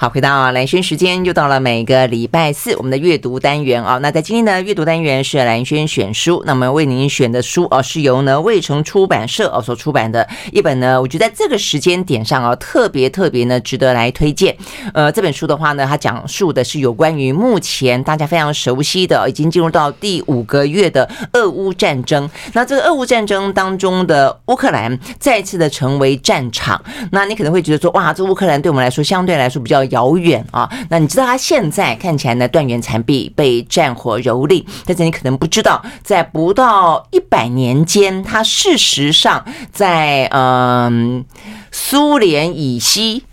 好，回到兰轩时间，又到了每个礼拜四我们的阅读单元啊。那在今天的阅读单元是兰轩选书，那么为您选的书哦，是由呢卫城出版社哦所出版的一本呢，我觉得在这个时间点上啊，特别特别呢值得来推荐。呃，这本书的话呢，它讲述的是有关于目前大家非常熟悉的，已经进入到第五个月的俄乌战争。那这个俄乌战争当中的乌克兰再次的成为战场，那你可能会觉得说，哇，这乌克兰对我们来说相对来说比较。遥远啊，那你知道他现在看起来呢，断垣残壁，被战火蹂躏，但是你可能不知道，在不到一百年间，他事实上在嗯苏联以西。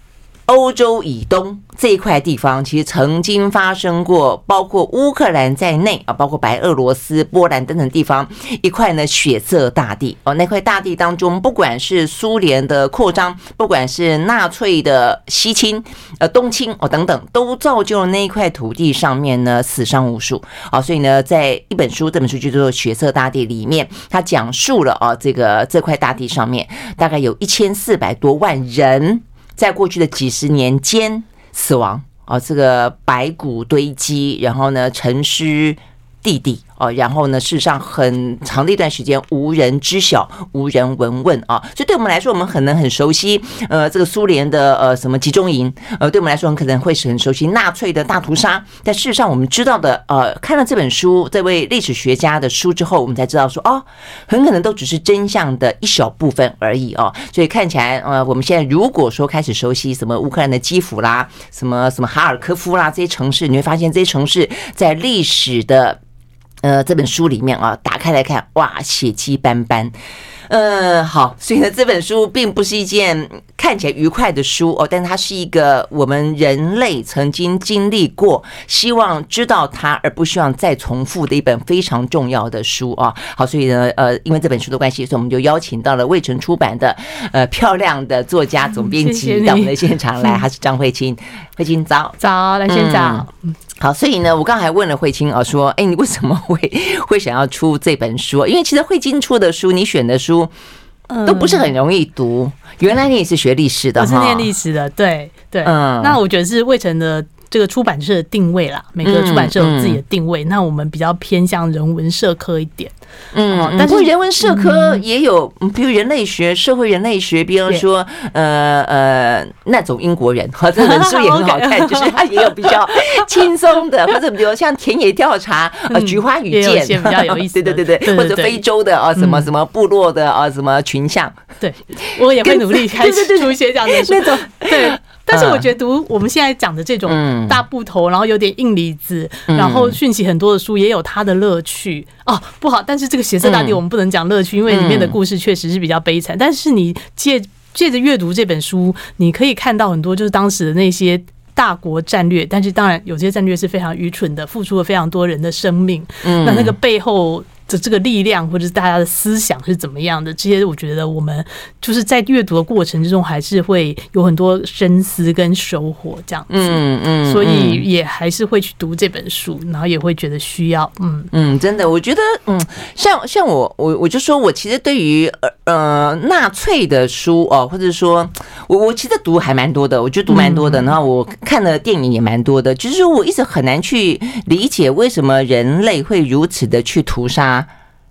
欧洲以东这一块地方，其实曾经发生过，包括乌克兰在内啊，包括白俄罗斯、波兰等等地方一块呢血色大地哦。那块大地当中，不管是苏联的扩张，不管是纳粹的西侵、呃东侵哦等等，都造就了那一块土地上面呢死伤无数啊。所以呢，在一本书，这本书就叫做《血色大地》里面，它讲述了啊，这个这块大地上面大概有一千四百多万人。在过去的几十年间，死亡啊，这个白骨堆积，然后呢，陈尸地地。哦，然后呢，事实上很长的一段时间无人知晓，无人闻问啊，所以对我们来说，我们可能很熟悉，呃，这个苏联的呃什么集中营，呃，对我们来说很可能会是很熟悉纳粹的大屠杀，但事实上我们知道的，呃，看了这本书，这位历史学家的书之后，我们才知道说，哦，很可能都只是真相的一小部分而已哦，所以看起来，呃，我们现在如果说开始熟悉什么乌克兰的基辅啦，什么什么哈尔科夫啦这些城市，你会发现这些城市在历史的。呃，这本书里面啊，打开来看，哇，血迹斑斑。呃，好，所以呢，这本书并不是一件看起来愉快的书哦，但它是一个我们人类曾经经历过，希望知道它而不希望再重复的一本非常重要的书啊。好，所以呢，呃，因为这本书的关系，所以我们就邀请到了未城出版的呃漂亮的作家总编辑到我们的现场来，他是张慧清，慧清早早，来先早。嗯好，所以呢，我刚才问了慧清啊，说，哎，你为什么会会想要出这本书？因为其实慧清出的书，你选的书都不是很容易读。原来你也是学历史的，我是念历史的，对对。嗯，那我觉得是魏晨的。这个出版社的定位啦，每个出版社有自己的定位。嗯嗯、那我们比较偏向人文社科一点，嗯，但是人文社科也有，比如人类学、社会人类学，比方说，呃呃，那种英国人，哈这本书也很好 看，就是它也有比较轻松的，或者比如像田野调查，呃，菊花与剑比较有意 思，对对对对，或者非洲的啊，什么什么部落的啊，什么群像，对，我也会努力 开始出一些这样的书，那种对。但是我觉得读我们现在讲的这种大部头，然后有点硬离子，然后讯息很多的书，也有它的乐趣哦。不好，但是这个血色大地我们不能讲乐趣，因为里面的故事确实是比较悲惨。但是你借借着阅读这本书，你可以看到很多就是当时的那些大国战略，但是当然有些战略是非常愚蠢的，付出了非常多人的生命。那那个背后。这这个力量，或者是大家的思想是怎么样的？这些我觉得我们就是在阅读的过程之中，还是会有很多深思跟收获这样子。嗯嗯，所以也还是会去读这本书，然后也会觉得需要。嗯嗯，真的，我觉得嗯，像像我我我就说我其实对于呃纳粹的书哦，或者说我我其实读还蛮多的，我觉得读蛮多的，然后我看的电影也蛮多的，就是说我一直很难去理解为什么人类会如此的去屠杀。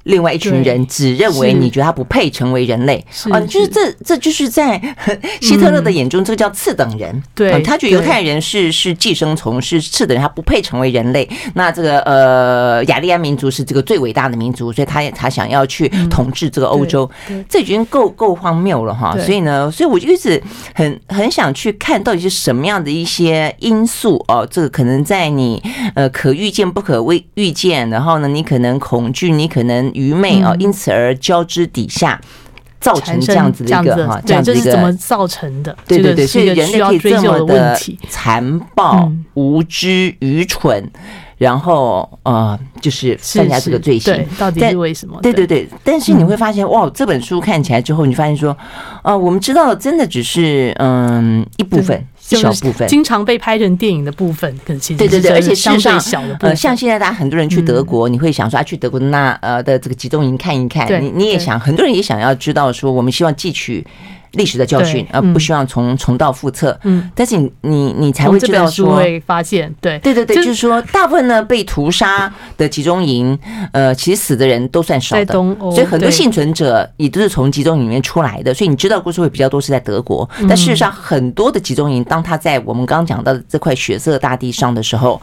另外一群人只认为你觉得他不配成为人类啊，就是这这就是在 希特勒的眼中，这个叫次等人。对，他觉得犹太人是是寄生虫，是次等人，他不配成为人类。那这个呃雅利安民族是这个最伟大的民族，所以他也他想要去统治这个欧洲，这已经够够荒谬了哈。所以呢，所以我就一直很很想去看到底是什么样的一些因素哦，这个可能在你呃可预见不可未预见，然后呢，你可能恐惧，你可能。愚昧啊，因此而交织底下，造成这样子的一个哈，这样子一个怎么造成的？对对对，所以人类可以这么的残暴、无知、愚蠢，然后呃，就是犯下这个罪行，到底是为什么？对对对，但是你会发现，哇，这本书看起来之后，你发现说，呃，我们知道的真的只是嗯一部分。小部分。经常被拍成电影的部分，可能其实对对对，而且事实上，呃，像现在大家很多人去德国，你会想说啊，去德国那呃的这个集中营看一看，你你也想，很多人也想要知道说，我们希望汲取历史的教训，而不希望重重蹈覆辙。嗯，但是你你你才会知道说，会发现，对对对对，就是说，大部分呢被屠杀的集中营，呃，其实死的人都算少的，所以很多幸存者也都是从集中营里面出来的。所以你知道故事会比较多是在德国，但事实上很多的集中营，当他在我们刚刚讲到的这块血色大地上的时候。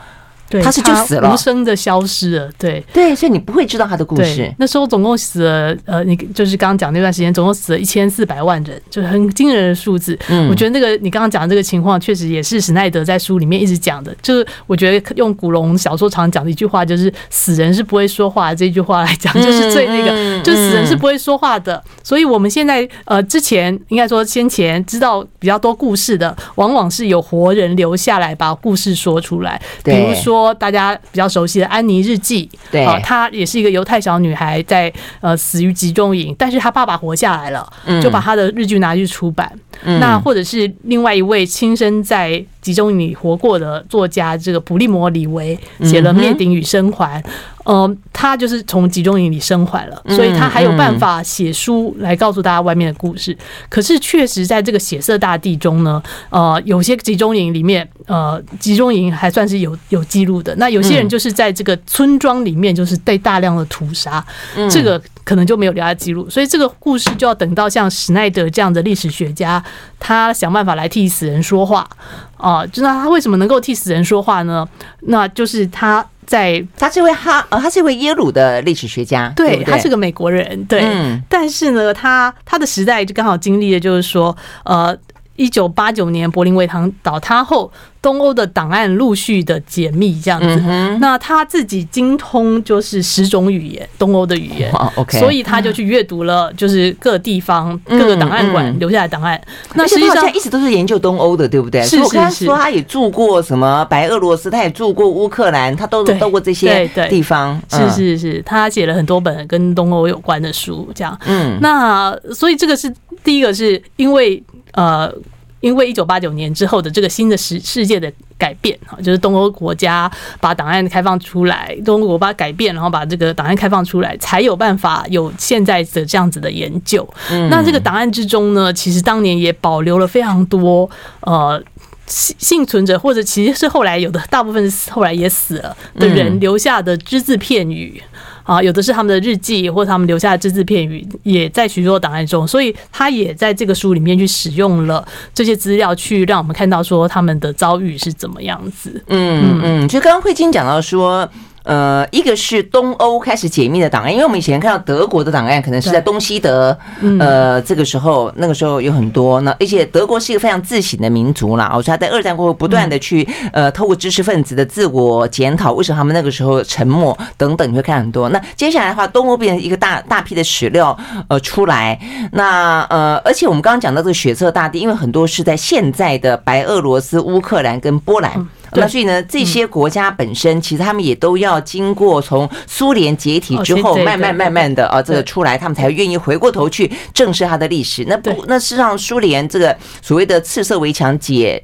对，他是就死了，无声的消失了。对对，所以你不会知道他的故事。那时候总共死了，呃，你就是刚刚讲那段时间，总共死了一千四百万人，就是很惊人的数字。嗯，我觉得那个你刚刚讲的这个情况，确实也是史奈德在书里面一直讲的。就是我觉得用古龙小说常讲的一句话，就是“死人是不会说话”这句话来讲，就是最那个，就是死人是不会说话的。所以我们现在呃，之前应该说先前知道比较多故事的，往往是有活人留下来把故事说出来，比如说大家比较。熟悉的《安妮日记》，对，她也是一个犹太小女孩，在呃死于集中营，但是她爸爸活下来了，就把她的日剧拿去出版。那或者是另外一位亲身在集中营里活过的作家，这个普利摩·李维写了《灭顶与生还》。呃，他就是从集中营里生还了，所以他还有办法写书来告诉大家外面的故事。可是，确实在这个血色大地中呢，呃，有些集中营里面，呃，集中营还算是有有记录的。那有些人就是在这个村庄里面，就是被大量的屠杀，这个可能就没有留下记录。所以，这个故事就要等到像史奈德这样的历史学家，他想办法来替死人说话啊。知道他为什么能够替死人说话呢？那就是他。在，他是一位哈，呃，他是一位耶鲁的历史学家，对，对对，他是个美国人，对，嗯，但是呢，他他的时代就刚好经历了，就是说，呃。一九八九年柏林围墙倒塌后，东欧的档案陆续的解密，这样子。那他自己精通就是十种语言，东欧的语言。所以他就去阅读了，就是各地方各个档案馆留下来的档案。那实际上一直都是研究东欧的，对不对？是是是。他说他也住过什么白俄罗斯，他也住过乌克兰，他都到过这些地方。是是是，他写了很多本跟东欧有关的书，这样。嗯。那所以这个是第一个，是因为。呃，因为一九八九年之后的这个新的世世界的改变哈，就是东欧国家把档案开放出来，东欧国家改变，然后把这个档案开放出来，才有办法有现在的这样子的研究。嗯，那这个档案之中呢，其实当年也保留了非常多呃幸幸存者，或者其实是后来有的大部分是后来也死了的人留下的只字片语。啊，有的是他们的日记，或者他们留下的只字片语，也在许多档案中，所以他也在这个书里面去使用了这些资料，去让我们看到说他们的遭遇是怎么样子。嗯嗯，就刚刚慧晶讲到说。呃，一个是东欧开始解密的档案，因为我们以前看到德国的档案，可能是在东西德，呃，这个时候那个时候有很多。那而且德国是一个非常自省的民族啦，我说他在二战过后不断的去呃，透过知识分子的自我检讨，为什么他们那个时候沉默等等，你会看很多。那接下来的话，东欧变成一个大大批的史料呃出来，那呃，而且我们刚刚讲到这个血色大地，因为很多是在现在的白俄罗斯、乌克兰跟波兰。那所以呢，这些国家本身其实他们也都要经过从苏联解体之后，慢慢慢慢的啊，这个出来，他们才愿意回过头去正视它的历史。那不，那事实上苏联这个所谓的赤色围墙解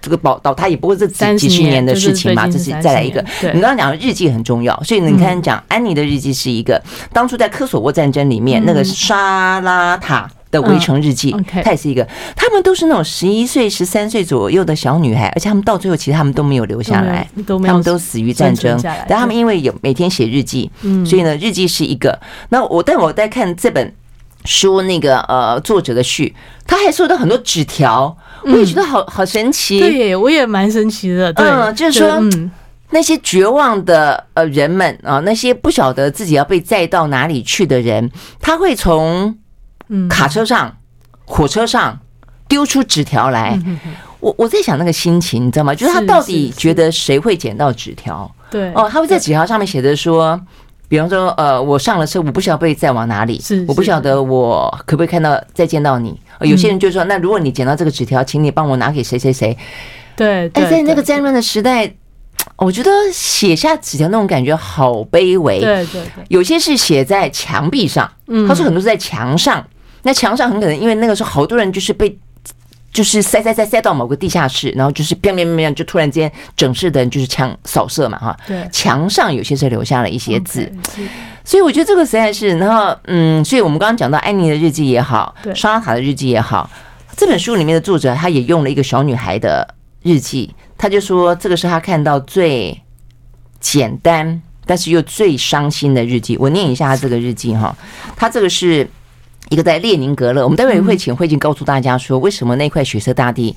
这个倒倒塌也不过是几几十年的事情嘛，这是再来一个。你刚刚讲的日记很重要，所以你看讲安妮的日记是一个当初在科索沃战争里面那个沙拉塔。的围城日记，她也是一个，他们都是那种十一岁、十三岁左右的小女孩，而且他们到最后其实他们都没有留下来，他们都死于战争。但他们因为有每天写日记，所以呢，日记是一个。那我但我在看这本书，那个呃作者的序，他还收到很多纸条，我也觉得好好神奇。对，我也蛮神奇的。嗯，就是说那些绝望的呃人们啊，那些不晓得自己要被载到哪里去的人，他会从。卡车上、火车上丢出纸条来，我我在想那个心情，你知道吗？就是他到底觉得谁会捡到纸条？对哦，他会在纸条上面写着说，比方说，呃，我上了车，我不晓得被载往哪里，是我不晓得我可不可以看到再见到你。有些人就说，那如果你捡到这个纸条，请你帮我拿给谁谁谁。对，哎，在那个战乱的时代，我觉得写下纸条那种感觉好卑微。对对对，有些是写在墙壁上，他说很多是在墙上。那墙上很可能因为那个时候好多人就是被就是塞塞塞塞到某个地下室，然后就是砰砰砰砰，就突然间整室的人就是枪扫射嘛哈。对，墙上有些是留下了一些字，所以我觉得这个实在是，然后嗯，所以我们刚刚讲到安妮的日记也好，对，莎拉塔的日记也好，这本书里面的作者他也用了一个小女孩的日记，他就说这个是他看到最简单但是又最伤心的日记。我念一下他这个日记哈，他这个是。一个在列宁格勒，我们待会会请慧静告诉大家说，为什么那块血色大地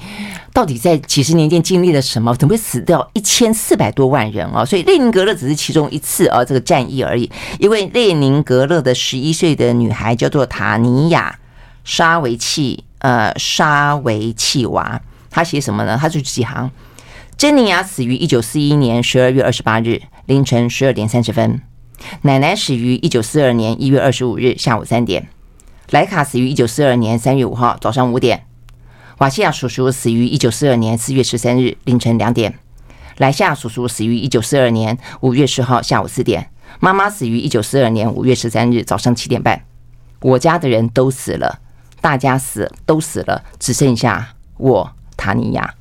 到底在几十年间经历了什么，怎么会死掉一千四百多万人啊？所以列宁格勒只是其中一次啊，这个战役而已。因为列宁格勒的十一岁的女孩叫做塔尼亚·沙维契，呃，沙维契娃，她写什么呢？她就几行：珍妮亚死于一九四一年十二月二十八日凌晨十二点三十分，奶奶死于一九四二年一月二十五日下午三点。莱卡死于一九四二年三月五号早上五点，瓦西亚叔叔死于一九四二年四月十三日凌晨两点，莱夏叔叔死于一九四二年五月十号下午四点，妈妈死于一九四二年五月十三日早上七点半。我家的人都死了，大家死都死了，只剩下我塔尼亚。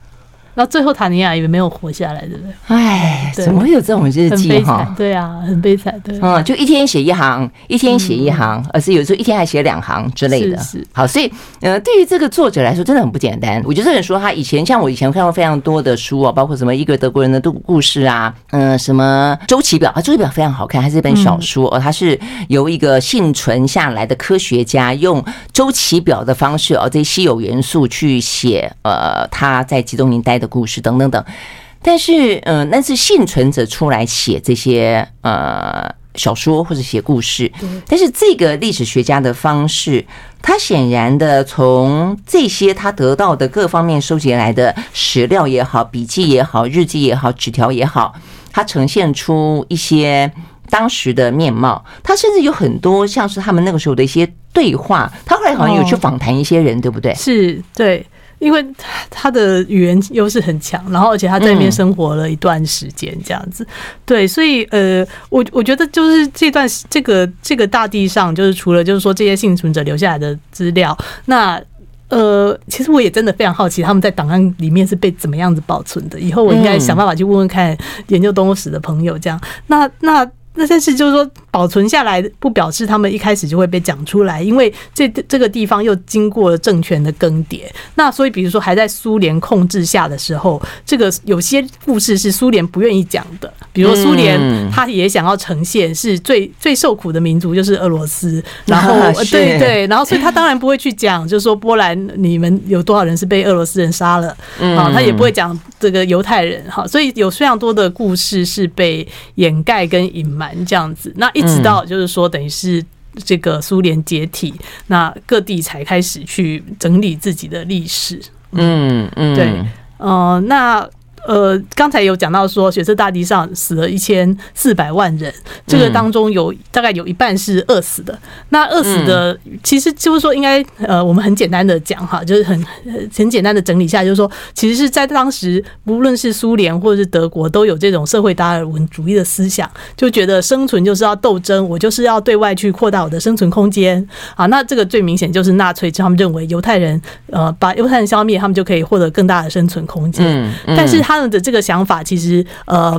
然后最后塔尼亚也没有活下来，对不对？哎，怎么会有这种日记哈？对啊，很悲惨。对，嗯，就一天写一行，一天写一行，而是有时候一天还写两行之类的。是，好，所以呃，对于这个作者来说，真的很不简单。我觉得这本书，他以前像我以前看过非常多的书啊，包括什么一个德国人的故故事啊，嗯，什么周期表啊，周期表非常好看，还是一本小说哦，它是由一个幸存下来的科学家用周期表的方式哦，这些稀有元素去写呃他在集中营待的故事等等等，但是，嗯、呃，那是幸存者出来写这些呃小说或者写故事，但是这个历史学家的方式，他显然的从这些他得到的各方面收集来的史料也好、笔记也好、日记也好、纸条也好，他呈现出一些当时的面貌。他甚至有很多像是他们那个时候的一些对话，他后来好像有去访谈一些人，哦、对不对？是，对。因为他的语言优势很强，然后而且他在那边生活了一段时间，这样子，对，所以呃，我我觉得就是这段这个这个大地上，就是除了就是说这些幸存者留下来的资料，那呃，其实我也真的非常好奇他们在档案里面是被怎么样子保存的。以后我应该想办法去问问看研究动物史的朋友，这样，那那。那但是就是说，保存下来不表示他们一开始就会被讲出来，因为这这个地方又经过了政权的更迭。那所以，比如说还在苏联控制下的时候，这个有些故事是苏联不愿意讲的。比如苏联他也想要呈现是最最受苦的民族就是俄罗斯，然后对对，然后所以他当然不会去讲，就是说波兰你们有多少人是被俄罗斯人杀了啊，他也不会讲这个犹太人哈。所以有非常多的故事是被掩盖跟隐瞒。蛮这样子，那一直到就是说，等于是这个苏联解体，那各地才开始去整理自己的历史。嗯嗯，对，呃，那。呃，刚才有讲到说，血色大地上死了一千四百万人，这个当中有大概有一半是饿死的。那饿死的，其实就是说，应该呃，我们很简单的讲哈，就是很很简单的整理一下，就是说，其实是在当时，无论是苏联或者是德国，都有这种社会达尔文主义的思想，就觉得生存就是要斗争，我就是要对外去扩大我的生存空间啊。那这个最明显就是纳粹，他们认为犹太人呃把犹太人消灭，他们就可以获得更大的生存空间。但是他们的这个想法，其实呃，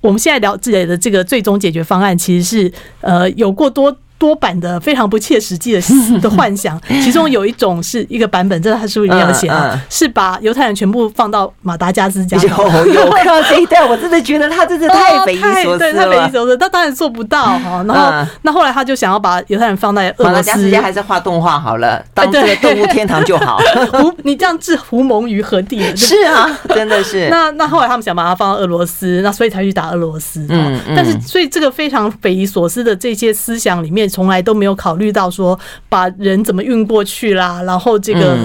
我们现在聊自己的这个最终解决方案，其实是呃有过多。多版的非常不切实际的的幻想，其中有一种是一个版本，这是他书里面有写啊，是把犹太人全部放到马达加斯加。有看到这一段，我真的觉得他真的太匪夷所思了。太匪夷所思，他当然做不到哈。然后，那后来他就想要把犹太人放在俄罗斯，马达加斯加还是画动画好了，当这个动物天堂就好。胡，你这样置胡蒙于何地？是啊，真的是。那那后来他们想把它放到俄罗斯，那所以才去打俄罗斯。嗯，但是所以这个非常匪夷所思的这些思想里面。从来都没有考虑到说把人怎么运过去啦，然后这个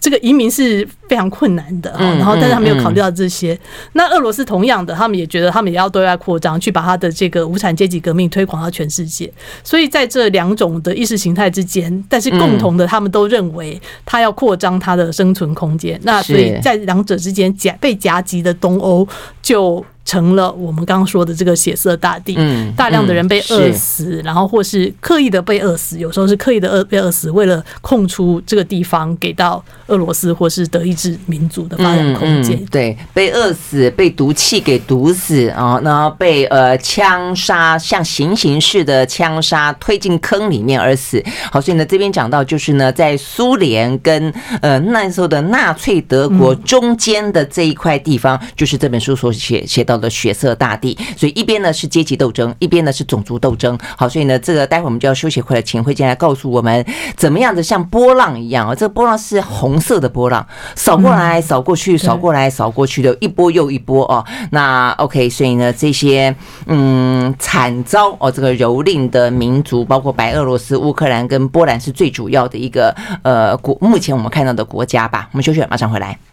这个移民是非常困难的，然后但是他没有考虑到这些。那俄罗斯同样的，他们也觉得他们也要对外扩张，去把他的这个无产阶级革命推广到全世界。所以在这两种的意识形态之间，但是共同的，他们都认为他要扩张他的生存空间。那所以在两者之间夹被夹击的东欧就。成了我们刚刚说的这个血色大地，嗯，大量的人被饿死，然后或是刻意的被饿死，有时候是刻意的饿被饿死，为了空出这个地方给到俄罗斯或是德意志民族的发展空间。对，被饿死，被毒气给毒死啊，然后被呃枪杀，像行刑式的枪杀，推进坑里面而死。好，所以呢，这边讲到就是呢，在苏联跟呃那时候的纳粹德国中间的这一块地方，就是这本书所写写到。的血色大地，所以一边呢是阶级斗争，一边呢是种族斗争。好，所以呢，这个待会我们就要休息回来，请慧静来告诉我们怎么样的像波浪一样啊，这个波浪是红色的波浪，扫过来，扫过去，扫过来，扫过去的一波又一波哦。那 OK，所以呢，这些嗯惨遭哦这个蹂躏的民族，包括白俄罗斯、乌克兰跟波兰是最主要的一个呃国，目前我们看到的国家吧。我们休息，马上回来。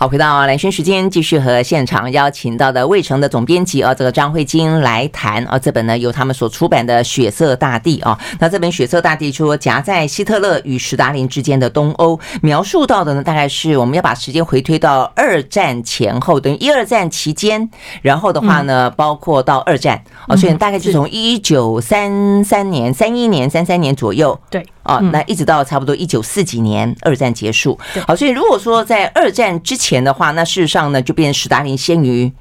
好，回到蓝轩时间，继续和现场邀请到的卫城的总编辑啊，这个张慧晶来谈啊，这本呢由他们所出版的《血色大地》啊，那这本《血色大地》说夹在希特勒与史达林之间的东欧，描述到的呢，大概是我们要把时间回推到二战前后，等于一二战期间，然后的话呢，包括到二战啊，所以大概就从一九三三年、三一年、三三年左右，对。啊，那一直到差不多一九四几年二战结束，好，所以如果说在二战之前的话，那事实上呢，就变成史达林先于。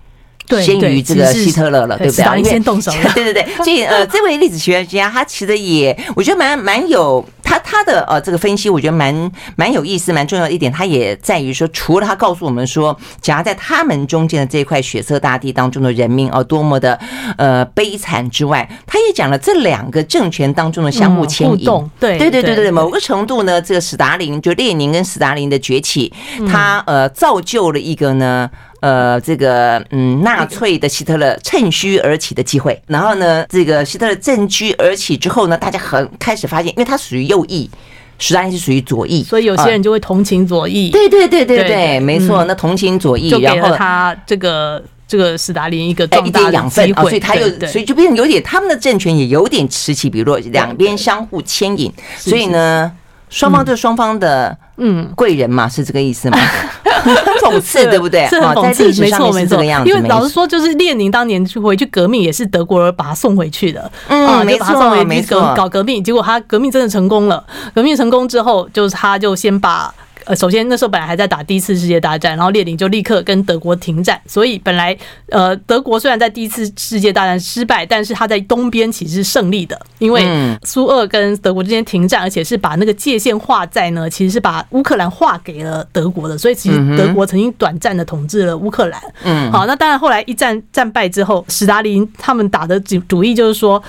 先于这个希特勒了，对不对？因为先动手了，对对对。所以呃，这位历史学家他其实也，我觉得蛮蛮有他他的呃这个分析，我觉得蛮蛮有意思，蛮重要的一点，他也在于说，除了他告诉我们说，夹在他们中间的这块血色大地当中的人民哦，多么的呃悲惨之外，他也讲了这两个政权当中的相互牵引。对对对对对，某个程度呢，这个史达林就列宁跟史达林的崛起，他呃造就了一个呢。呃，这个嗯，纳粹的希特勒趁虚而起的机会，然后呢，这个希特勒趁虚而起之后呢，大家很开始发现，因为他属于右翼，史达林是属于左翼，所以有些人就会同情左翼。对对对对对，没错，那同情左翼，然后他这个这个斯大林一个壮大的养分啊，所以他又所以就变成有点他们的政权也有点此起彼落，两边相互牵引，所以呢，双方对双方的嗯贵人嘛，是这个意思吗？讽刺对不对？是很讽刺，没错没错。因为老实说，就是列宁当年去回去革命，也是德国人把他送回去的。嗯，没错，没错。搞革命，结果他革命真的成功了。革命成功之后，就是他就先把。呃，首先那时候本来还在打第一次世界大战，然后列宁就立刻跟德国停战，所以本来呃德国虽然在第一次世界大战失败，但是他在东边其实是胜利的，因为苏俄跟德国之间停战，而且是把那个界限划在呢，其实是把乌克兰划给了德国的，所以其实德国曾经短暂的统治了乌克兰。嗯，好，那当然后来一战战败之后，史达林他们打的主主意就是说，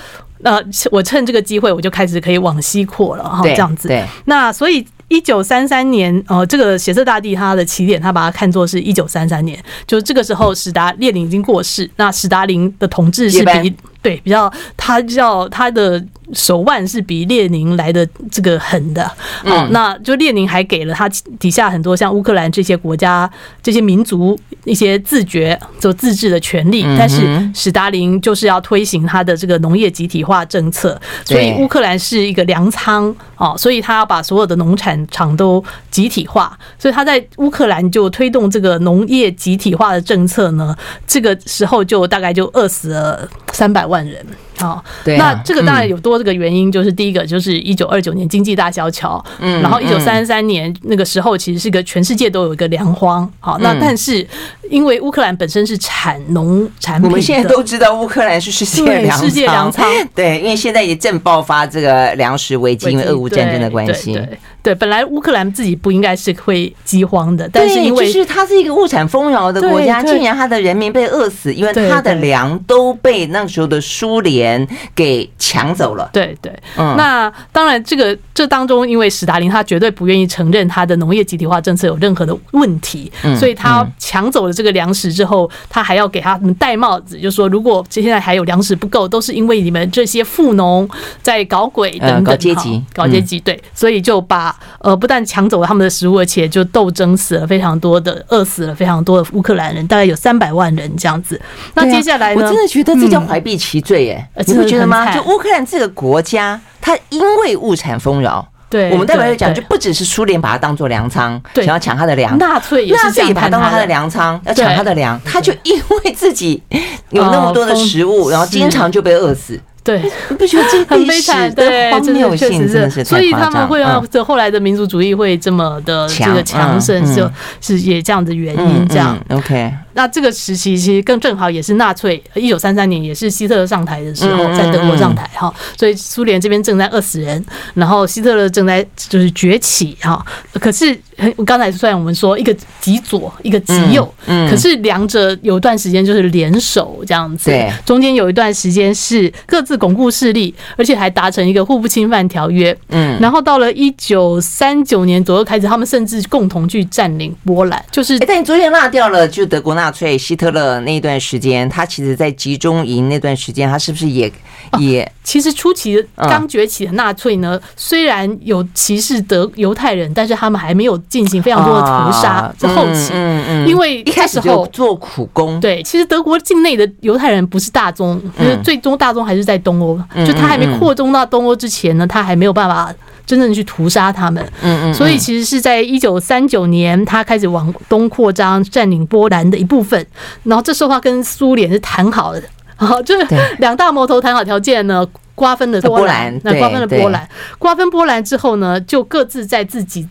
呃，我趁这个机会我就开始可以往西扩了哈，这样子。对，那所以。一九三三年，呃，这个血色大地它的起点，他把它看作是一九三三年，就是这个时候，史达列宁已经过世，那史达林的统治是比。对，比较他叫他的手腕是比列宁来的这个狠的，哦，那就列宁还给了他底下很多像乌克兰这些国家这些民族一些自觉就自治的权利，但是史达林就是要推行他的这个农业集体化政策，所以乌克兰是一个粮仓哦，所以他要把所有的农产厂都集体化，所以他在乌克兰就推动这个农业集体化的政策呢，这个时候就大概就饿死了三百万人。好，那这个当然有多这个原因，就是第一个就是一九二九年经济大萧条，嗯，然后一九三三年那个时候其实是个全世界都有一个粮荒，好，那但是因为乌克兰本身是产农产品，我们现在都知道乌克兰是世界粮世界粮仓，对，因为现在也正爆发这个粮食危机，因为俄乌战争的关系。对，本来乌克兰自己不应该是会饥荒的，但是因为就是它是一个物产丰饶的国家，竟然它的人民被饿死，因为它的粮都被那个时候的苏联给抢走了。对对，嗯，那当然这个这当中，因为史达林他绝对不愿意承认他的农业集体化政策有任何的问题，所以他抢走了这个粮食之后，他还要给他们戴帽子，就说如果现在还有粮食不够，都是因为你们这些富农在搞鬼等等，搞阶级，搞阶级，对，所以就把。呃，不但抢走了他们的食物，而且就斗争死了非常多的，饿死了非常多的乌克兰人，大概有三百万人这样子。那接下来呢？我真的觉得这叫怀璧其罪，哎，你不觉得吗？就乌克兰这个国家，它因为物产丰饶。对，我们代表来讲，就不只是苏联把它当做粮仓，想要抢它的粮，纳粹也是把它当做它的粮仓，要抢它的粮，他就因为自己有那么多的食物，然后经常就被饿死。对，你不觉得这很悲惨？对，荒谬性真的是。所以他们会让这后来的民族主义会这么的这个强盛，就是也这样的原因。这样，OK。那这个时期其实更正好也是纳粹一九三三年，也是希特勒上台的时候，在德国上台哈，所以苏联这边正在饿死人，然后希特勒正在就是崛起哈。可是刚才虽然我们说一个极左，一个极右，可是两者有一段时间就是联手这样子，中间有一段时间是各自巩固势力，而且还达成一个互不侵犯条约。嗯，然后到了一九三九年左右开始，他们甚至共同去占领波兰。就是，但你昨天落掉了，就德国纳粹希特勒那一段时间，他其实在集中营那段时间，他是不是也也？其实初期刚崛起的纳粹呢，虽然有歧视德犹太人，但是他们还没有进行非常多的屠杀。在后期，嗯嗯，因为一开始就做苦工。对，其实德国境内的犹太人不是大宗，就是最终大宗还是在东欧。就他还没扩充到东欧之前呢，他还没有办法真正去屠杀他们。嗯嗯，所以其实是在一九三九年，他开始往东扩张，占领波兰的一部分。然后这时候他跟苏联是谈好的，好，就是两大魔头谈好条件呢，瓜分了波兰，那瓜分了波兰，瓜分波兰之后呢，就各自在自己。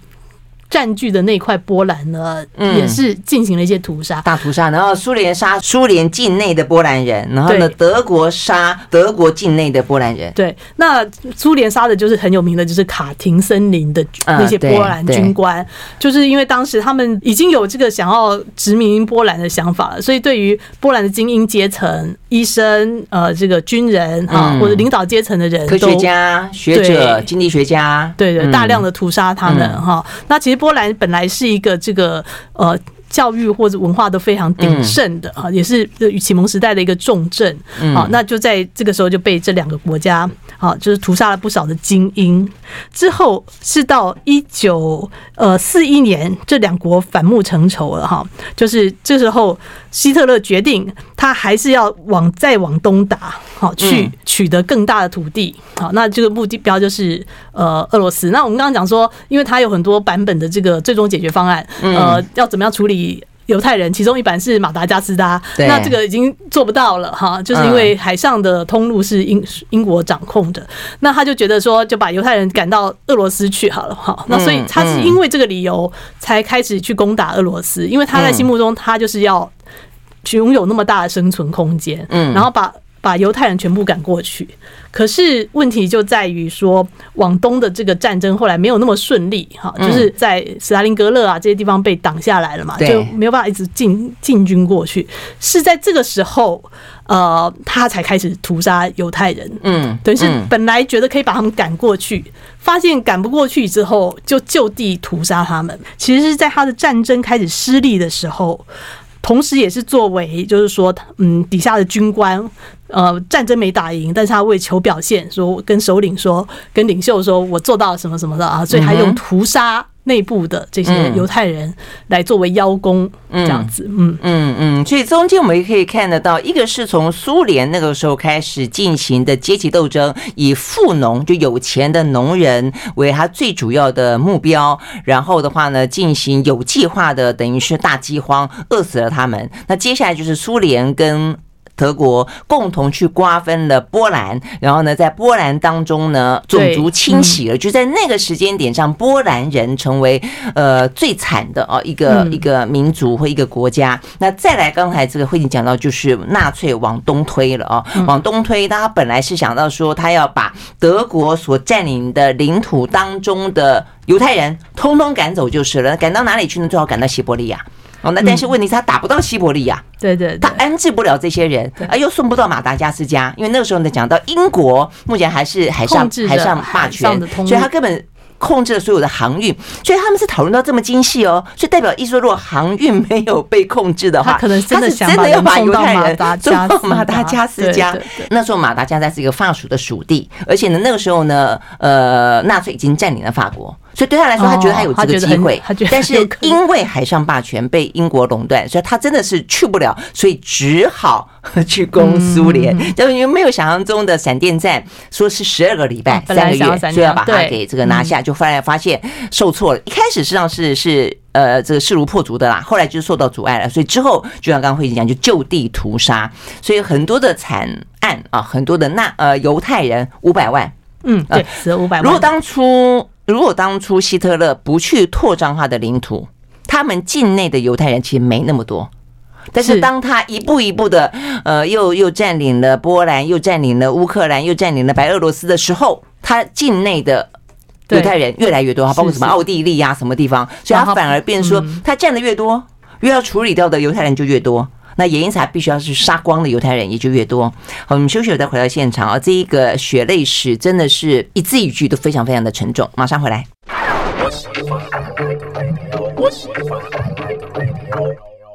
占据的那块波兰呢，也是进行了一些屠杀，大屠杀。然后苏联杀苏联境内的波兰人，然后呢，德国杀德国境内的波兰人。对，那苏联杀的就是很有名的，就是卡廷森林的那些波兰军官，就是因为当时他们已经有这个想要殖民波兰的想法了，所以对于波兰的精英阶层、医生、呃，这个军人啊，或者领导阶层的人，科学家、学者、经济学家，对对，大量的屠杀他们哈。那其实。波兰本来是一个这个呃教育或者文化都非常鼎盛的啊，也是启蒙时代的一个重镇啊。那就在这个时候就被这两个国家啊，就是屠杀了不少的精英。之后是到一九呃四一年，这两国反目成仇了哈。就是这时候希特勒决定，他还是要往再往东打，好去取得更大的土地。好，那这个目的标就是呃俄罗斯。那我们刚刚讲说，因为它有很多版本的这个最终解决方案，呃，要怎么样处理？犹太人，其中一版是马达加斯加，那这个已经做不到了哈，就是因为海上的通路是英英国掌控的，那他就觉得说就把犹太人赶到俄罗斯去好了哈，那所以他是因为这个理由才开始去攻打俄罗斯，因为他在心目中他就是要拥有那么大的生存空间，嗯，然后把。把犹太人全部赶过去，可是问题就在于说，往东的这个战争后来没有那么顺利，哈，就是在斯大林格勒啊这些地方被挡下来了嘛，就没有办法一直进进军过去。是在这个时候，呃，他才开始屠杀犹太人，嗯，等于是本来觉得可以把他们赶过去，发现赶不过去之后，就就地屠杀他们。其实是在他的战争开始失利的时候。同时，也是作为，就是说，嗯，底下的军官，呃，战争没打赢，但是他为求表现，说跟首领说，跟领袖说，我做到什么什么的啊，所以他用屠杀内部的这些犹太人来作为邀功，这样子，嗯。嗯嗯，所以中间我们也可以看得到，一个是从苏联那个时候开始进行的阶级斗争，以富农就有钱的农人为他最主要的目标，然后的话呢，进行有计划的，等于是大饥荒，饿死了他们。那接下来就是苏联跟德国共同去瓜分了波兰，然后呢，在波兰当中呢，种族清洗了，就在那个时间点上，波兰人成为呃最惨的哦一个一个民族或一个国家。那再来，刚才这个慧婷讲到，就是纳粹往东推了哦，往东推，他本来是想到说，他要把德国所占领的领土当中的犹太人通通赶走就是了，赶到哪里去呢？最好赶到西伯利亚。哦，那但是问题是他打不到西伯利亚，对对，他安置不了这些人，啊，又送不到马达加斯加，因为那个时候呢，讲到英国目前还是海上海上霸权，所以他根本控制了所有的航运，所以他们是讨论到这么精细哦，所以代表意思说，如果航运没有被控制的话，他可能真的真的要把犹太人送到马达加斯加。那时候马达加斯加是一个法属的属地，而且呢，那个时候呢，呃，纳粹已经占领了法国。所以对他来说，他觉得他有这个机会，但是因为海上霸权被英国垄断，所以他真的是去不了，所以只好去攻苏联。就因为没有想象中的闪电战，说是十二个礼拜、三个月，就要把它给这个拿下，就后来发现受挫了。一开始实际上是是呃这个势如破竹的啦，后来就受到阻碍了，所以之后就像刚刚慧姐讲，就就地屠杀，所以很多的惨案啊，很多的那呃犹太人五百万，嗯，对，死了五百万。如果当初。如果当初希特勒不去扩张他的领土，他们境内的犹太人其实没那么多。但是当他一步一步的，呃，又又占领了波兰，又占领了乌克兰，又占领了白俄罗斯的时候，他境内的犹太人越来越多，包括什么奥地利呀、啊、什么地方，所以他反而变说，他占的越多，越要处理掉的犹太人就越多。那也因才，必须要去杀光的犹太人也就越多。好，我们休息了再回到现场啊，这一个血泪史真的是一字一句都非常非常的沉重。马上回来。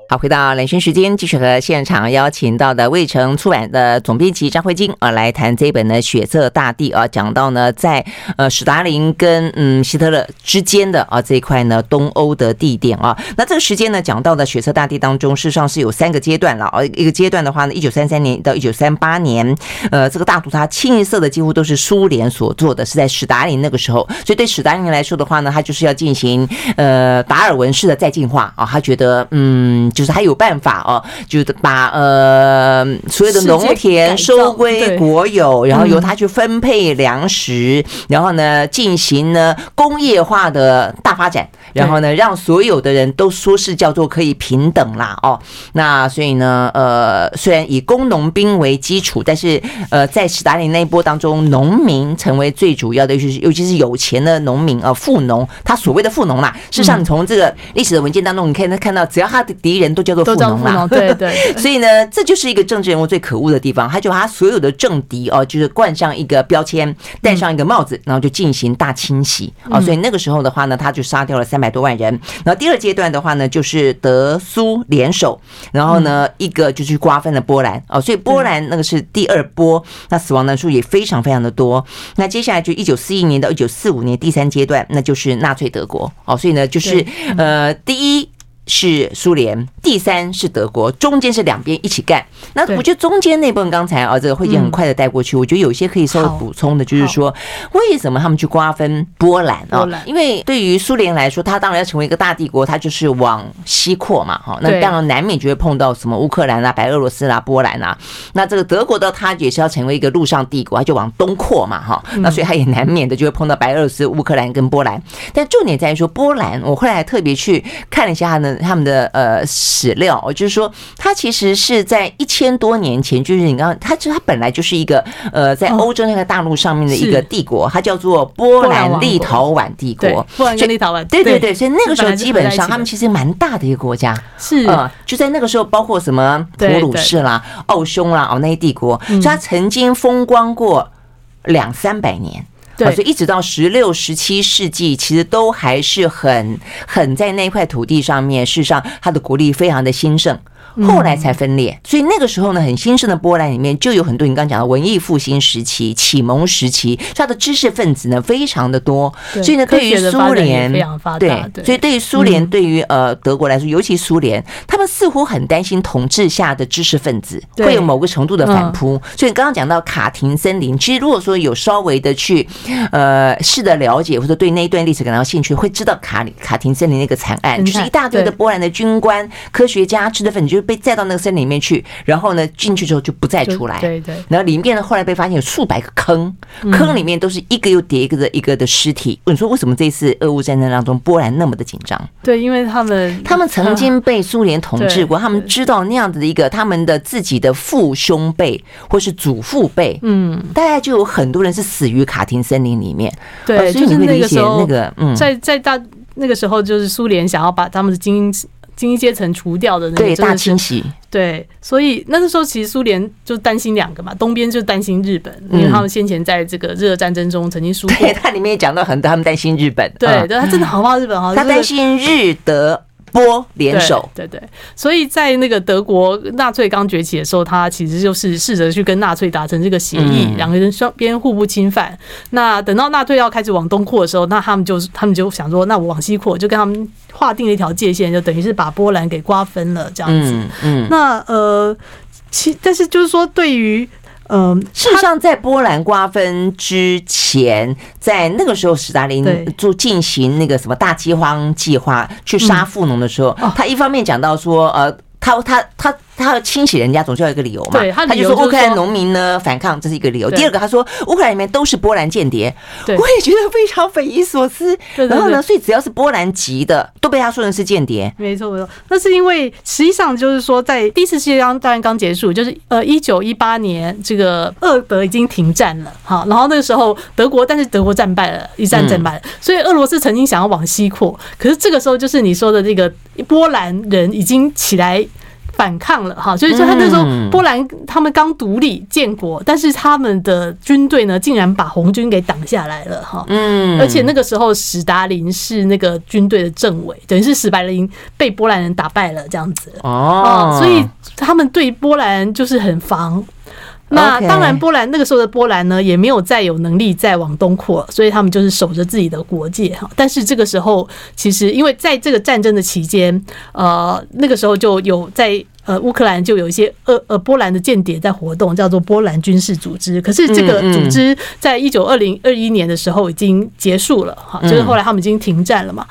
好，回到兰萱时间，继续和现场邀请到的卫城出版的总编辑张慧晶啊，来谈这一本呢《血色大地》啊，讲到呢在呃史达林跟嗯希特勒之间的啊这一块呢东欧的地点啊，那这个时间呢讲到的《血色大地》当中，事实上是有三个阶段了啊，一个阶段的话呢，一九三三年到一九三八年，呃，这个大屠杀清一色的几乎都是苏联所做的，是在史达林那个时候，所以对史达林来说的话呢，他就是要进行呃达尔文式的再进化啊，他觉得嗯。就是他有办法哦，就是把呃所有的农田收归国有，然后由他去分配粮食，然后呢进行呢工业化的大发展，然后呢让所有的人都说是叫做可以平等啦哦。那所以呢呃虽然以工农兵为基础，但是呃在斯大林那一波当中，农民成为最主要的，尤其是尤其是有钱的农民啊富农，他所谓的富农啦，事实上你从这个历史的文件当中，你可以看到，只要他的敌人。都叫做富农啦，对 对，所以呢，这就是一个政治人物最可恶的地方。他就把他所有的政敌哦，就是冠上一个标签，戴上一个帽子，然后就进行大清洗啊。所以那个时候的话呢，他就杀掉了三百多万人。然后第二阶段的话呢，就是德苏联手，然后呢，一个就去瓜分了波兰哦。所以波兰那个是第二波，那死亡人数也非常非常的多。那接下来就一九四一年到一九四五年第三阶段，那就是纳粹德国哦。所以呢，就是呃，第一。是苏联，第三是德国，中间是两边一起干。那我觉得中间那部分刚才啊，这个慧姐很快的带过去。我觉得有些可以稍微补充的，就是说为什么他们去瓜分波兰啊？因为对于苏联来说，它当然要成为一个大帝国，它就是往西扩嘛，哈。那当然难免就会碰到什么乌克兰啊、白俄罗斯啊、波兰啊。那这个德国的它也是要成为一个陆上帝国，它就往东扩嘛，哈。那所以它也难免的就会碰到白俄罗斯、乌克兰跟波兰。但重点在于说波兰，我后来还特别去看了一下它的。他们的呃史料，就是说，它其实是在一千多年前，就是你刚刚，他其实他本来就是一个呃，在欧洲那个大陆上面的一个帝国，它叫做波兰立陶宛帝国。波兰跟立陶宛，对对对，所以那个时候基本上他们其实蛮大的一个国家，是。呃，就在那个时候，包括什么普鲁士啦、奥匈啦、哦那些帝国，所以他曾经风光过两三百年。对，所以一直到十六、十七世纪，其实都还是很很在那块土地上面，事实上，它的国力非常的兴盛。后来才分裂，所以那个时候呢，很兴盛的波兰里面就有很多你刚刚讲的文艺复兴时期、启蒙时期，他的知识分子呢非常的多。所以呢，对于苏联，对，所以对于苏联，对于呃德国来说，尤其苏联，他们似乎很担心统治下的知识分子会有某个程度的反扑。所以刚刚讲到卡廷森林，其实如果说有稍微的去呃试着了解，或者对那一段历史感到兴趣，会知道卡里卡廷森林那个惨案，就是一大堆的波兰的军官、科学家、知识分子就。被载到那个森林里面去，然后呢，进去之后就不再出来。对对。然后里面呢，后来被发现有数百个坑，坑里面都是一个又叠一个的一个的尸体。你说为什么这次俄乌战争当中波兰那么的紧张？对，因为他们他们曾经被苏联统治过，他们知道那样子的一个他们的自己的父兄辈或是祖父辈，嗯，大概就有很多人是死于卡廷森林里面。对，所以你会理解那个嗯，在在大那个时候，就是苏联想要把他们的精英。精英阶层除掉的那个对大清洗，对，所以那个时候其实苏联就担心两个嘛，东边就担心日本，因为他们先前在这个日俄战争中曾经输过。对，它里面也讲到很多，他们担心日本，对，对他真的好怕日本哈，他担心日德波联手，对对，所以在那个德国纳粹刚崛起的时候，他其实就是试着去跟纳粹达成这个协议，两个人双边互不侵犯。那等到纳粹要开始往东扩的时候，那他们就是他们就想说，那我往西扩，就跟他们划定了一条界限，就等于是把波兰给瓜分了这样子。嗯，嗯那呃，其但是就是说对于。嗯，事实上，在波兰瓜分之前，在那个时候，史达林就进行那个什么大饥荒计划，去杀富农的时候，他一方面讲到说，呃，他他他。他要清洗人家，总是要一个理由嘛。他就说乌克兰农民呢反抗，这是一个理由。第二个，他说乌克兰里面都是波兰间谍，我也觉得非常匪夷所思。然后呢，所以只要是波兰籍的，都被他说成是间谍。没错没错，那是因为实际上就是说，在第一次世界大战刚结束，就是呃一九一八年，这个俄德已经停战了，好，然后那个时候德国，但是德国战败了，一战战败了，所以俄罗斯曾经想要往西扩，可是这个时候就是你说的这个波兰人已经起来。反抗了哈，所以说他那时候波兰他们刚独立建国，但是他们的军队呢，竟然把红军给挡下来了哈。嗯，而且那个时候史达林是那个军队的政委，等于是史达林被波兰人打败了这样子哦，所以他们对波兰就是很防。那当然，波兰那个时候的波兰呢，也没有再有能力再往东扩，所以他们就是守着自己的国界哈。但是这个时候，其实因为在这个战争的期间，呃，那个时候就有在。呃，乌克兰就有一些呃呃波兰的间谍在活动，叫做波兰军事组织。可是这个组织在一九二零二一年的时候已经结束了哈，就是后来他们已经停战了嘛。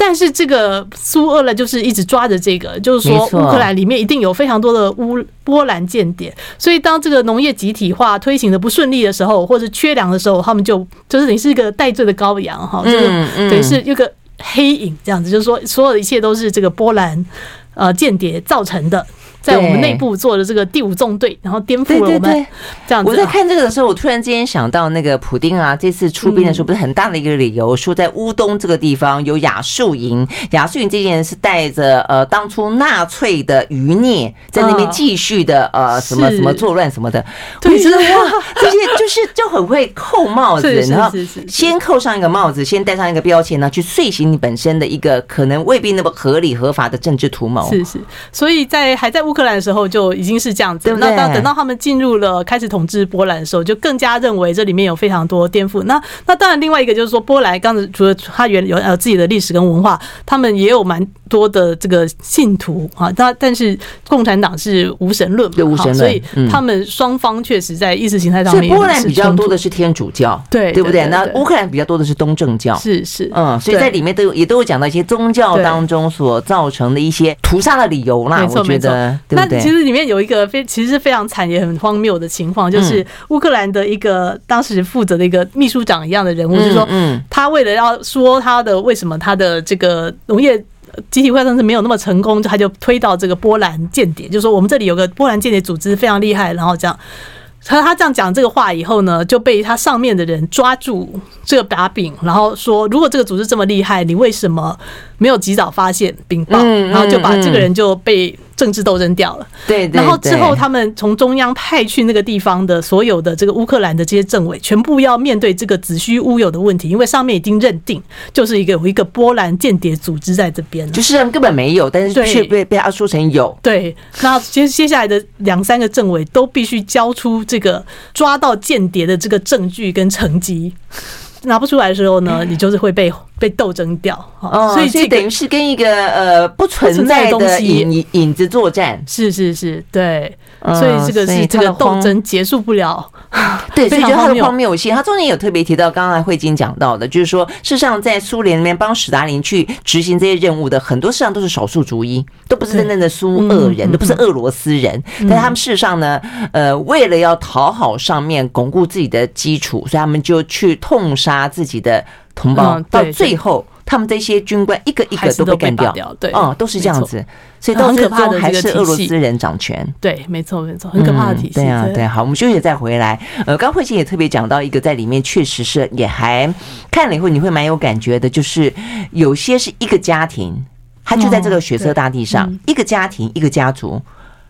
但是这个苏俄呢，就是一直抓着这个，就是说乌克兰里面一定有非常多的乌波兰间谍。所以当这个农业集体化推行的不顺利的时候，或者缺粮的时候，他们就就是等于是一个戴罪的羔羊哈，就是等于是一个黑影这样子，就是说所有的一切都是这个波兰呃间谍造成的。在我们内部做的这个第五纵队，然后颠覆了我们，这样子。我在看这个的时候，我突然之间想到，那个普丁啊，这次出兵的时候，不是很大的一个理由，说在乌东这个地方有亚速营，亚速营这些人是带着呃当初纳粹的余孽在那边继续的呃什么什么作乱什么的。我觉得哇，这些就是就很会扣帽子，然后先扣上一个帽子，先戴上一个标签呢，去遂行你本身的一个可能未必那么合理合法的政治图谋。是是，所以在还在乌。克兰的时候就已经是这样子，那当等到他们进入了开始统治波兰的时候，就更加认为这里面有非常多颠覆。那那当然，另外一个就是说，波兰刚才除了他原有呃自己的历史跟文化，他们也有蛮多的这个信徒啊。那但是共产党是无神论嘛，无神论，所以他们双方确实在意识形态上面，波兰比较多的是天主教，对对不对？那乌克兰比较多的是东正教，是是嗯，所以在里面都有也都有讲到一些宗教当中所造成的一些屠杀的理由啦。我觉得。那其实里面有一个非其实是非常惨也很荒谬的情况，就是乌克兰的一个当时负责的一个秘书长一样的人物，就是说，他为了要说他的为什么他的这个农业集体化政策没有那么成功，他就推到这个波兰间谍，就说我们这里有个波兰间谍组织非常厉害，然后这样。他他这样讲这个话以后呢，就被他上面的人抓住这个把柄，然后说，如果这个组织这么厉害，你为什么没有及早发现禀报？然后就把这个人就被。政治斗争掉了，对，然后之后他们从中央派去那个地方的所有的这个乌克兰的这些政委，全部要面对这个子虚乌有的问题，因为上面已经认定就是一个有一个波兰间谍组织在这边，就是根本没有，但是却被被他说成有。对，那接接下来的两三个政委都必须交出这个抓到间谍的这个证据跟成绩。拿不出来的时候呢，你就是会被被斗争掉，哦，所以这等于是跟一个呃不存在的影影子作战，是是是，对，所以这个是这个斗争结束不了。对，所以觉得他的荒谬。性，他中间有特别提到，刚才慧晶讲到的，就是说，事实上在苏联里面帮史达林去执行这些任务的，很多事实上都是少数族裔，都不是真正的苏俄人，都不是俄罗斯人，但他们事实上呢，呃，为了要讨好上面，巩固自己的基础，所以他们就去痛杀自己的同胞，到最后。他们这些军官一个一个都被干掉，对，哦，都是这样子，所以到最后还是俄罗斯人掌权。对，没错，没错，很可怕的体系。对啊，对，好，我们休息再回来。呃，刚慧卿也特别讲到一个，在里面确实是也还看了以后你会蛮有感觉的，就是有些是一个家庭，他就在这个血色大地上，一个家庭，一个家族。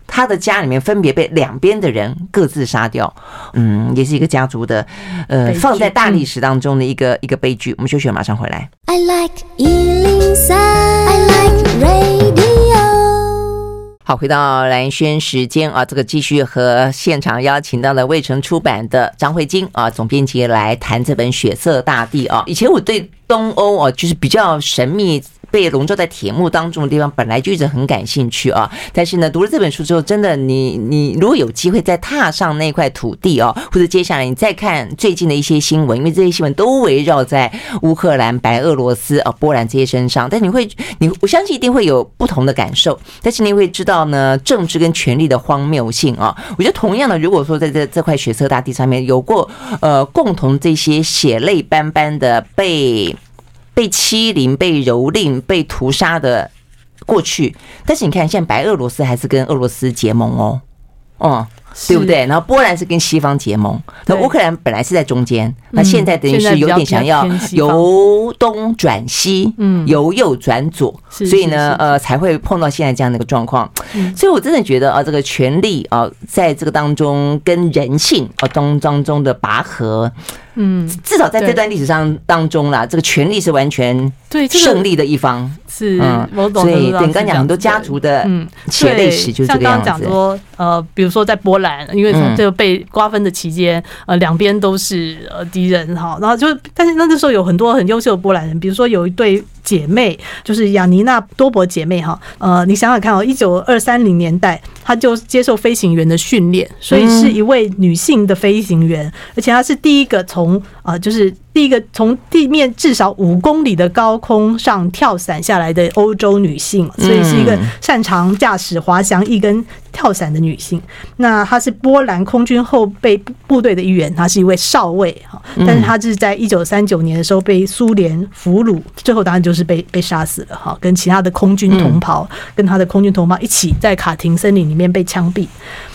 他的家里面分别被两边的人各自杀掉，嗯，也是一个家族的，呃，放在大历史当中的一个一个悲剧。我们休息，马上回来。I like 103, I like radio. 好，回到蓝轩时间啊，这个继续和现场邀请到了未城出版的张慧晶啊总编辑来谈这本《血色大地》啊。以前我对东欧啊，就是比较神秘。被笼罩在铁幕当中的地方，本来就一直很感兴趣啊。但是呢，读了这本书之后，真的你，你如果有机会再踏上那块土地哦，或者接下来你再看最近的一些新闻，因为这些新闻都围绕在乌克兰、白俄罗斯、啊波兰这些身上，但你会，你我相信一定会有不同的感受。但是你会知道呢，政治跟权力的荒谬性啊。我觉得同样的，如果说在这这块血色大地上面有过呃共同这些血泪斑斑的被。被欺凌、被蹂躏、被屠杀的过去，但是你看，现在白俄罗斯还是跟俄罗斯结盟哦，哦、嗯。对不对？然后波兰是跟西方结盟，那乌克兰本来是在中间，那现在等于是有点想要由东转西，嗯，由右转左，所以呢，呃，才会碰到现在这样的一个状况。所以我真的觉得啊，这个权力啊，在这个当中跟人性啊当当中的拔河，嗯，至少在这段历史上当中啦，这个权力是完全对胜利的一方。是，所以等刚讲很多家族的血历史就是这个样子。像刚刚讲说，呃，比如说在波兰，因为从这个被瓜分的期间，呃，两边都是呃敌人哈，然后就，但是那个时候有很多很优秀的波兰人，比如说有一对姐妹，就是雅尼娜多伯姐妹哈，呃，你想想看哦，一九二三零年代，她就接受飞行员的训练，所以是一位女性的飞行员，而且她是第一个从啊，就是。第一个从地面至少五公里的高空上跳伞下来的欧洲女性，所以是一个擅长驾驶滑翔翼跟跳伞的女性。那她是波兰空军后备部队的一员，她是一位少尉哈，但是她是在一九三九年的时候被苏联俘虏，最后当然就是被被杀死了哈，跟其他的空军同袍跟她的空军同胞一起在卡廷森林里面被枪毙。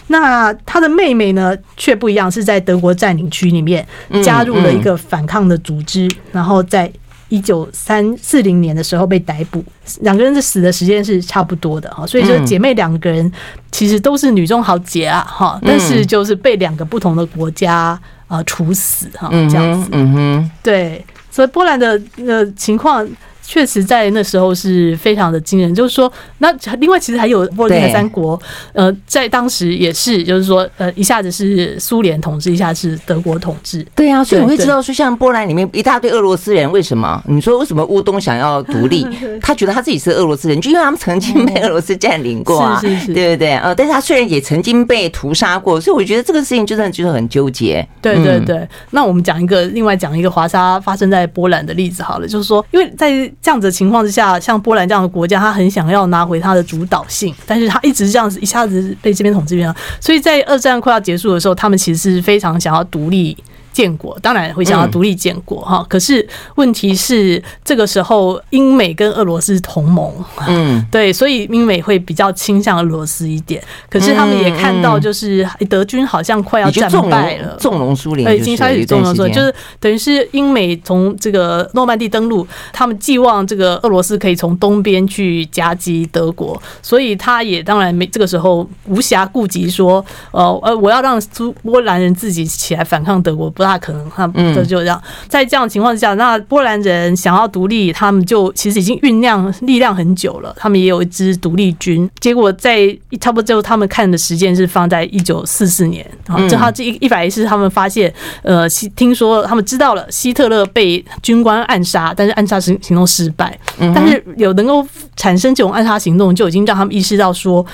那他的妹妹呢，却不一样，是在德国占领区里面加入了一个反抗的组织，然后在一九三四零年的时候被逮捕。两个人的死的时间是差不多的哈，所以说姐妹两个人其实都是女中豪杰啊哈，但是就是被两个不同的国家啊处死哈，这样子。嗯哼，对，所以波兰的呃情况。确实，在那时候是非常的惊人。就是说，那另外其实还有波罗的海三国，呃，在当时也是，就是说，呃，一下子是苏联统治，一下子是德国统治。对啊，所以我会知道说，像波兰里面一大堆俄罗斯人，为什么？你说为什么乌东想要独立？他觉得他自己是俄罗斯人，就因为他们曾经被俄罗斯占领过啊，对不对？呃，但是他虽然也曾经被屠杀过，所以我觉得这个事情真的就是很纠结。对对对。那我们讲一个，另外讲一个华沙发生在波兰的例子好了，就是说，因为在这样子的情况之下，像波兰这样的国家，他很想要拿回他的主导性，但是他一直这样子一下子被这边统治边，所以在二战快要结束的时候，他们其实是非常想要独立。建国当然会想要独立建国哈，嗯、可是问题是这个时候英美跟俄罗斯同盟，嗯，对，所以英美会比较倾向俄罗斯一点。可是他们也看到，就是德军好像快要战败了，纵容苏联，对，已经开始纵容苏联，就是等于是英美从这个诺曼底登陆，他们寄望这个俄罗斯可以从东边去夹击德国，所以他也当然没这个时候无暇顾及说，呃呃，我要让苏波兰人自己起来反抗德国不。不大可能，他们就这样。在这样的情况下，那波兰人想要独立，他们就其实已经酝酿力量很久了。他们也有一支独立军。结果在差不多最后，他们看的时间是放在一九四四年。然后正好这一一百一是他们发现，呃，希听说他们知道了希特勒被军官暗杀，但是暗杀行行动失败。但是有能够产生这种暗杀行动，就已经让他们意识到说，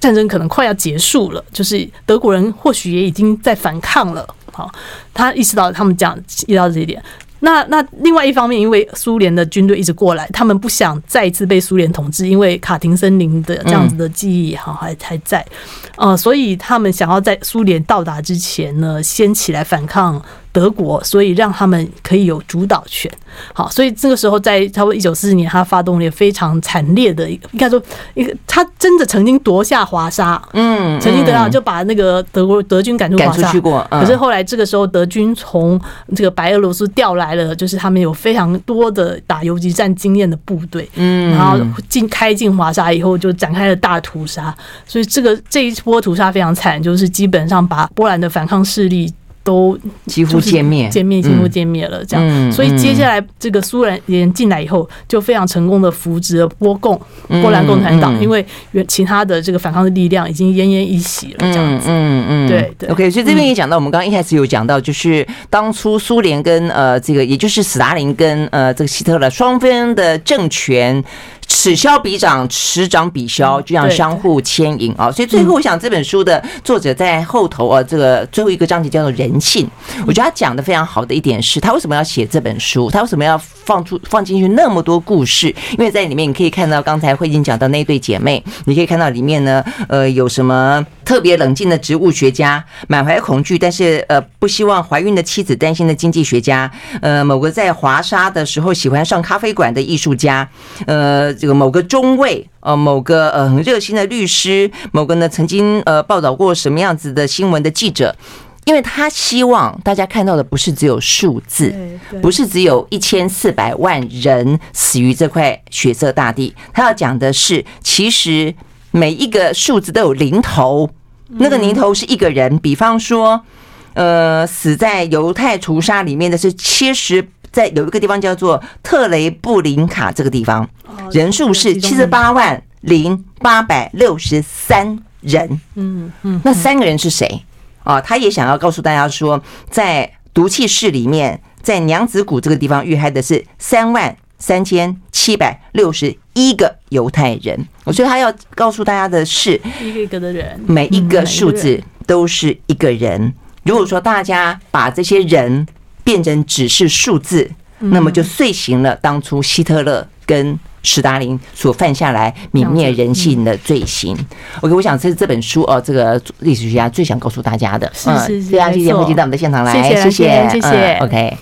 战争可能快要结束了。就是德国人或许也已经在反抗了。好，他意识到他们讲意识到这一点。那那另外一方面，因为苏联的军队一直过来，他们不想再一次被苏联统治，因为卡廷森林的这样子的记忆哈还还在，呃，所以他们想要在苏联到达之前呢，先起来反抗。德国，所以让他们可以有主导权。好，所以这个时候在差不多一九四四年，他发动了非常惨烈的，应该说一个，他真的曾经夺下华沙，嗯，曾经得到就把那个德国德军赶出华沙。可是后来这个时候，德军从这个白俄罗斯调来了，就是他们有非常多的打游击战经验的部队，嗯，然后进开进华沙以后，就展开了大屠杀。所以这个这一波屠杀非常惨，就是基本上把波兰的反抗势力。都几乎歼灭，歼灭，几乎歼灭了。这样，所以接下来这个苏联进来以后，就非常成功的扶植了波共，波兰共产党，因为其他的这个反抗的力量已经奄奄一息了。这样子，嗯嗯，对对。OK，所以这边也讲到，我们刚刚一开始有讲到，就是当初苏联跟呃这个，也就是斯大林跟呃这个希特勒双方的政权。此消彼长，此长彼消，就这样相互牵引啊！所以最后，我想这本书的作者在后头啊，这个最后一个章节叫做人性。我觉得他讲的非常好的一点是，他为什么要写这本书？他为什么要放出放进去那么多故事？因为在里面你可以看到，刚才慧静讲到那对姐妹，你可以看到里面呢，呃，有什么特别冷静的植物学家，满怀恐惧，但是呃不希望怀孕的妻子担心的经济学家，呃，某个在华沙的时候喜欢上咖啡馆的艺术家，呃。这个某个中尉，呃，某个呃很热心的律师，某个呢曾经呃报道过什么样子的新闻的记者，因为他希望大家看到的不是只有数字，不是只有一千四百万人死于这块血色大地，他要讲的是，其实每一个数字都有零头，那个零头是一个人，比方说，呃，死在犹太屠杀里面的是七十。在有一个地方叫做特雷布林卡这个地方，人数是七十八万零八百六十三人。嗯嗯，那三个人是谁啊？他也想要告诉大家说，在毒气室里面，在娘子谷这个地方遇害的是三万三千七百六十一个犹太人。所以他要告诉大家的是，一个一个的人，每一个数字都是一个人。如果说大家把这些人。变成只是数字，那么就遂行了当初希特勒跟史达林所犯下来泯灭人性的罪行。OK，我想这是这本书哦，这个历史学家最想告诉大家的。是是是，非常谢谢慧静到我们的现场来，谢谢谢谢，谢谢。OK。